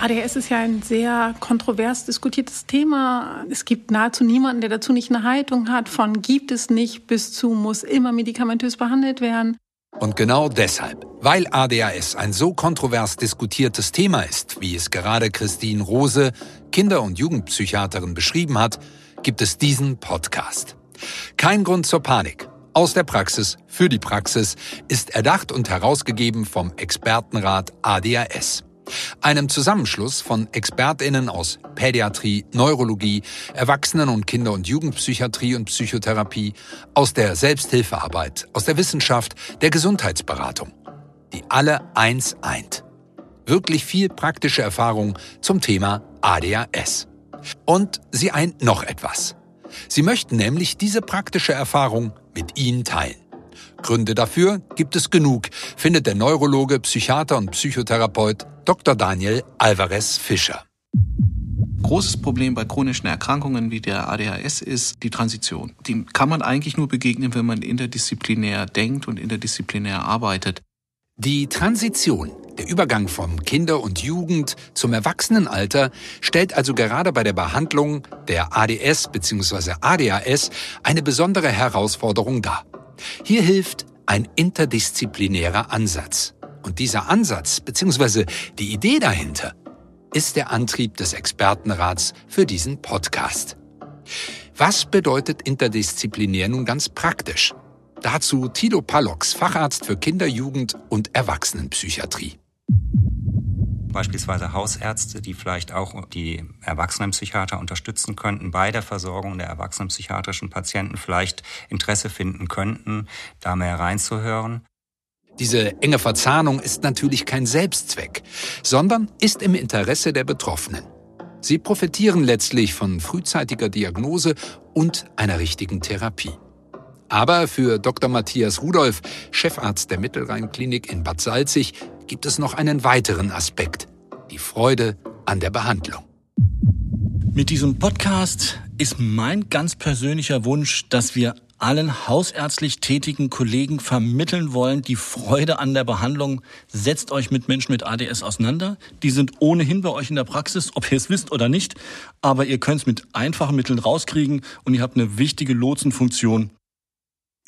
ADHS ist ja ein sehr kontrovers diskutiertes Thema. Es gibt nahezu niemanden, der dazu nicht eine Haltung hat, von gibt es nicht bis zu muss immer medikamentös behandelt werden. Und genau deshalb, weil ADHS ein so kontrovers diskutiertes Thema ist, wie es gerade Christine Rose, Kinder- und Jugendpsychiaterin, beschrieben hat, gibt es diesen Podcast. Kein Grund zur Panik. Aus der Praxis für die Praxis ist erdacht und herausgegeben vom Expertenrat ADHS einem Zusammenschluss von Expertinnen aus Pädiatrie, Neurologie, Erwachsenen- und Kinder- und Jugendpsychiatrie und Psychotherapie, aus der Selbsthilfearbeit, aus der Wissenschaft, der Gesundheitsberatung, die alle eins eint. Wirklich viel praktische Erfahrung zum Thema ADHS. Und sie eint noch etwas. Sie möchten nämlich diese praktische Erfahrung mit Ihnen teilen. Gründe dafür gibt es genug, findet der Neurologe, Psychiater und Psychotherapeut Dr. Daniel Alvarez Fischer. Großes Problem bei chronischen Erkrankungen wie der ADHS ist die Transition. Die kann man eigentlich nur begegnen, wenn man interdisziplinär denkt und interdisziplinär arbeitet. Die Transition, der Übergang vom Kinder- und Jugend zum Erwachsenenalter, stellt also gerade bei der Behandlung der ADS bzw. ADHS eine besondere Herausforderung dar. Hier hilft ein interdisziplinärer Ansatz. Und dieser Ansatz bzw. die Idee dahinter ist der Antrieb des Expertenrats für diesen Podcast. Was bedeutet interdisziplinär nun ganz praktisch? Dazu Tilo Pallox, Facharzt für Kinder-, Jugend- und Erwachsenenpsychiatrie. Beispielsweise Hausärzte, die vielleicht auch die Erwachsenenpsychiater unterstützen könnten bei der Versorgung der erwachsenenpsychiatrischen Patienten, vielleicht Interesse finden könnten, da mehr reinzuhören. Diese enge Verzahnung ist natürlich kein Selbstzweck, sondern ist im Interesse der Betroffenen. Sie profitieren letztlich von frühzeitiger Diagnose und einer richtigen Therapie. Aber für Dr. Matthias Rudolph, Chefarzt der Mittelrheinklinik in Bad Salzig, gibt es noch einen weiteren Aspekt, die Freude an der Behandlung. Mit diesem Podcast ist mein ganz persönlicher Wunsch, dass wir allen hausärztlich tätigen Kollegen vermitteln wollen, die Freude an der Behandlung. Setzt euch mit Menschen mit ADS auseinander. Die sind ohnehin bei euch in der Praxis, ob ihr es wisst oder nicht. Aber ihr könnt es mit einfachen Mitteln rauskriegen und ihr habt eine wichtige Lotsenfunktion.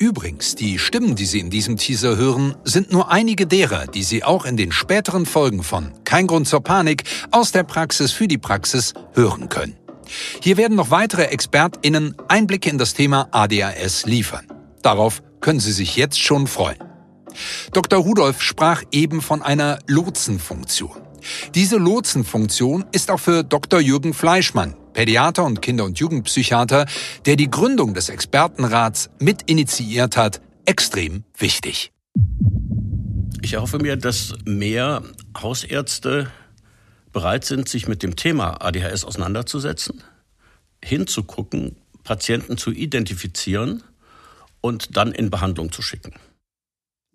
Übrigens, die Stimmen, die Sie in diesem Teaser hören, sind nur einige derer, die Sie auch in den späteren Folgen von Kein Grund zur Panik aus der Praxis für die Praxis hören können. Hier werden noch weitere ExpertInnen Einblicke in das Thema ADHS liefern. Darauf können Sie sich jetzt schon freuen. Dr. Rudolph sprach eben von einer Lotsenfunktion. Diese Lotsenfunktion ist auch für Dr. Jürgen Fleischmann, Pädiater und Kinder- und Jugendpsychiater, der die Gründung des Expertenrats mit initiiert hat, extrem wichtig. Ich erhoffe mir, dass mehr Hausärzte bereit sind, sich mit dem Thema ADHS auseinanderzusetzen, hinzugucken, Patienten zu identifizieren und dann in Behandlung zu schicken.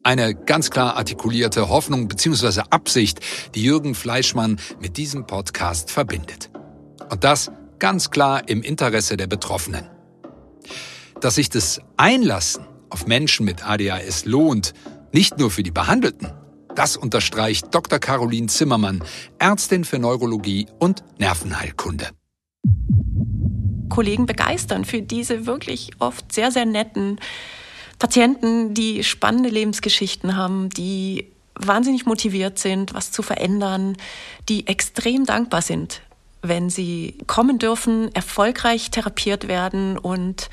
Eine ganz klar artikulierte Hoffnung bzw. Absicht, die Jürgen Fleischmann mit diesem Podcast verbindet. Und das ganz klar im Interesse der Betroffenen. Dass sich das Einlassen auf Menschen mit ADHS lohnt, nicht nur für die Behandelten, das unterstreicht Dr. Caroline Zimmermann, Ärztin für Neurologie und Nervenheilkunde. Kollegen begeistern für diese wirklich oft sehr, sehr netten Patienten, die spannende Lebensgeschichten haben, die wahnsinnig motiviert sind, was zu verändern, die extrem dankbar sind, wenn sie kommen dürfen, erfolgreich therapiert werden und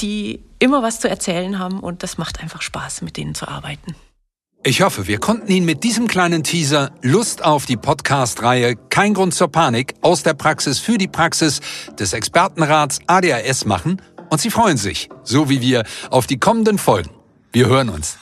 die immer was zu erzählen haben und das macht einfach Spaß, mit denen zu arbeiten. Ich hoffe, wir konnten Ihnen mit diesem kleinen Teaser Lust auf die Podcast-Reihe Kein Grund zur Panik aus der Praxis für die Praxis des Expertenrats ADHS machen und Sie freuen sich, so wie wir, auf die kommenden Folgen. Wir hören uns.